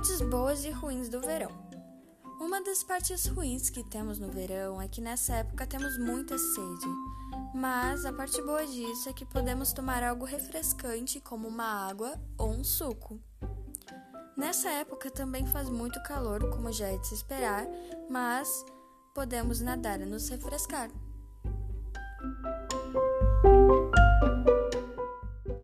Partes boas e ruins do verão. Uma das partes ruins que temos no verão é que nessa época temos muita sede, mas a parte boa disso é que podemos tomar algo refrescante como uma água ou um suco. Nessa época também faz muito calor, como já é de se esperar, mas podemos nadar e nos refrescar.